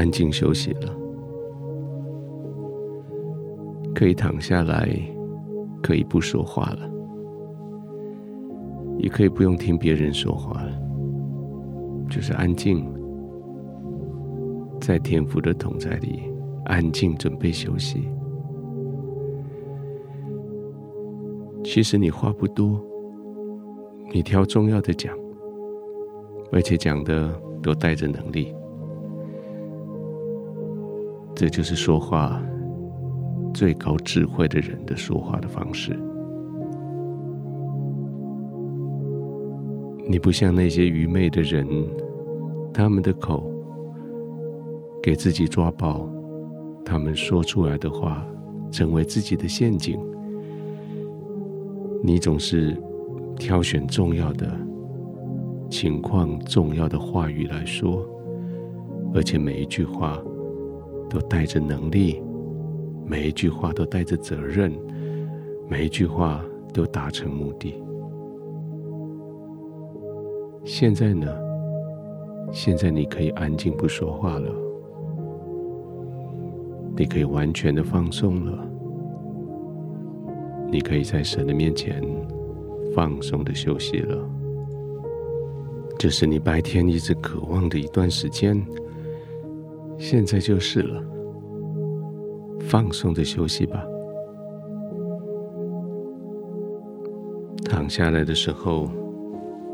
安静休息了，可以躺下来，可以不说话了，也可以不用听别人说话了，就是安静，在天父的同在里，安静准备休息。其实你话不多，你挑重要的讲，而且讲的都带着能力。这就是说话最高智慧的人的说话的方式。你不像那些愚昧的人，他们的口给自己抓包，他们说出来的话成为自己的陷阱。你总是挑选重要的情况、重要的话语来说，而且每一句话都带着能力，每一句话都带着责任，每一句话都达成目的。现在呢？现在你可以安静不说话了，你可以完全的放松了。你可以在神的面前放松的休息了，这是你白天一直渴望的一段时间，现在就是了。放松的休息吧，躺下来的时候，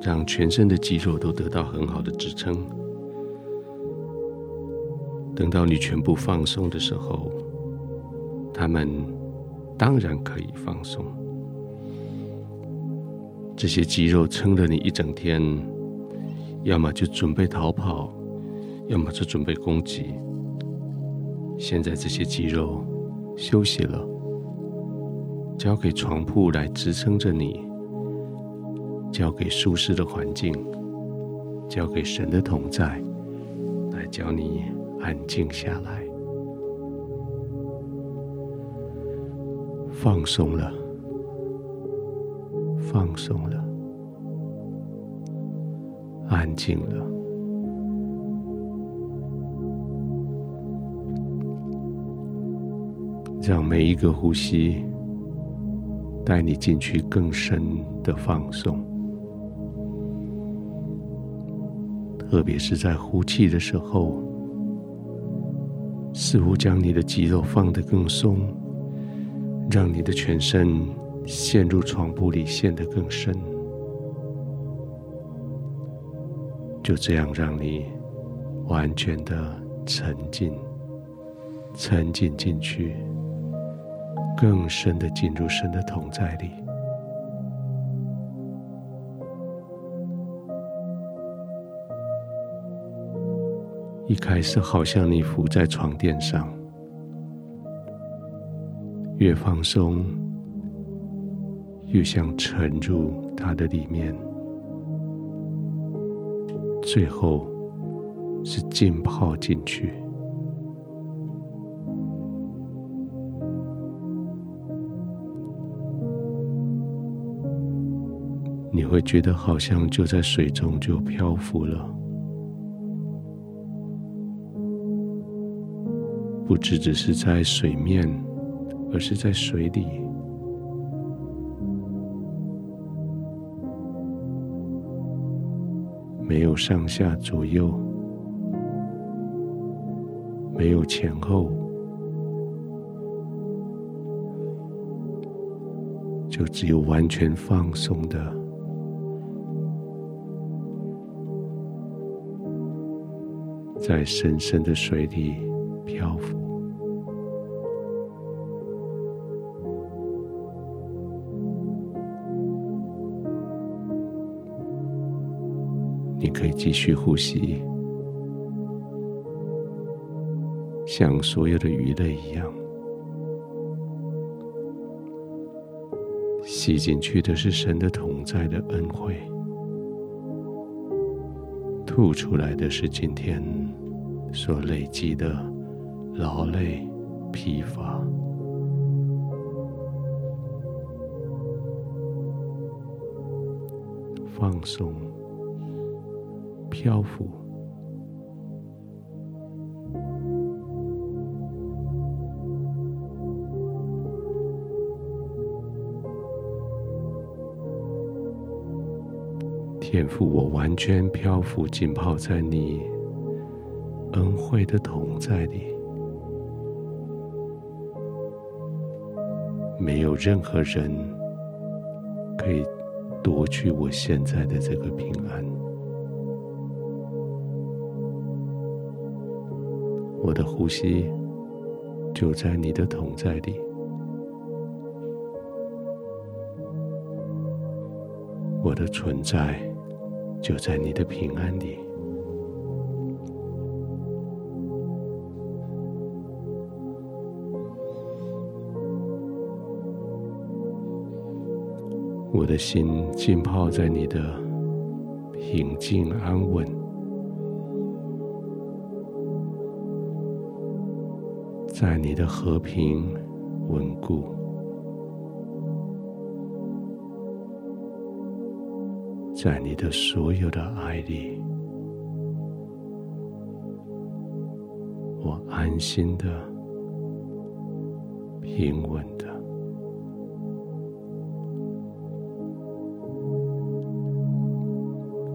让全身的肌肉都得到很好的支撑。等到你全部放松的时候，他们。当然可以放松。这些肌肉撑了你一整天，要么就准备逃跑，要么就准备攻击。现在这些肌肉休息了，交给床铺来支撑着你，交给舒适的环境，交给神的同在，来教你安静下来。放松了，放松了，安静了，让每一个呼吸带你进去更深的放松，特别是在呼气的时候，似乎将你的肌肉放得更松。让你的全身陷入床铺里，陷得更深。就这样，让你完全的沉浸、沉浸进去，更深的进入神的同在里。一开始，好像你伏在床垫上。越放松，越想沉入它的里面，最后是浸泡进去。你会觉得好像就在水中就漂浮了，不只只是在水面。而是在水里，没有上下左右，没有前后，就只有完全放松的，在深深的水里漂浮。你可以继续呼吸，像所有的鱼类一样，吸进去的是神的同在的恩惠，吐出来的是今天所累积的劳累疲乏。放松漂浮。天赋我完全漂浮浸泡在你恩惠的同在里，没有任何人可以夺去我现在的这个平安。我的呼吸就在你的同在里。我的存在就在你的平安里，我的心浸泡在你的平静安稳，在你的和平稳固。在你的所有的爱里，我安心的、平稳的，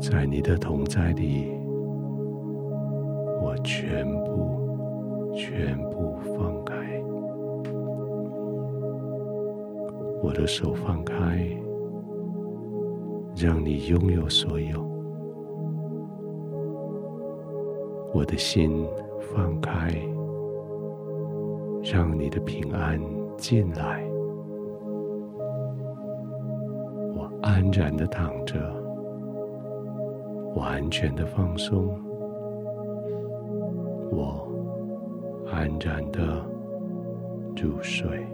在你的同在里，我全部、全部放开，我的手放开。让你拥有所有，我的心放开，让你的平安进来。我安然的躺着，完全的放松，我安然的入睡。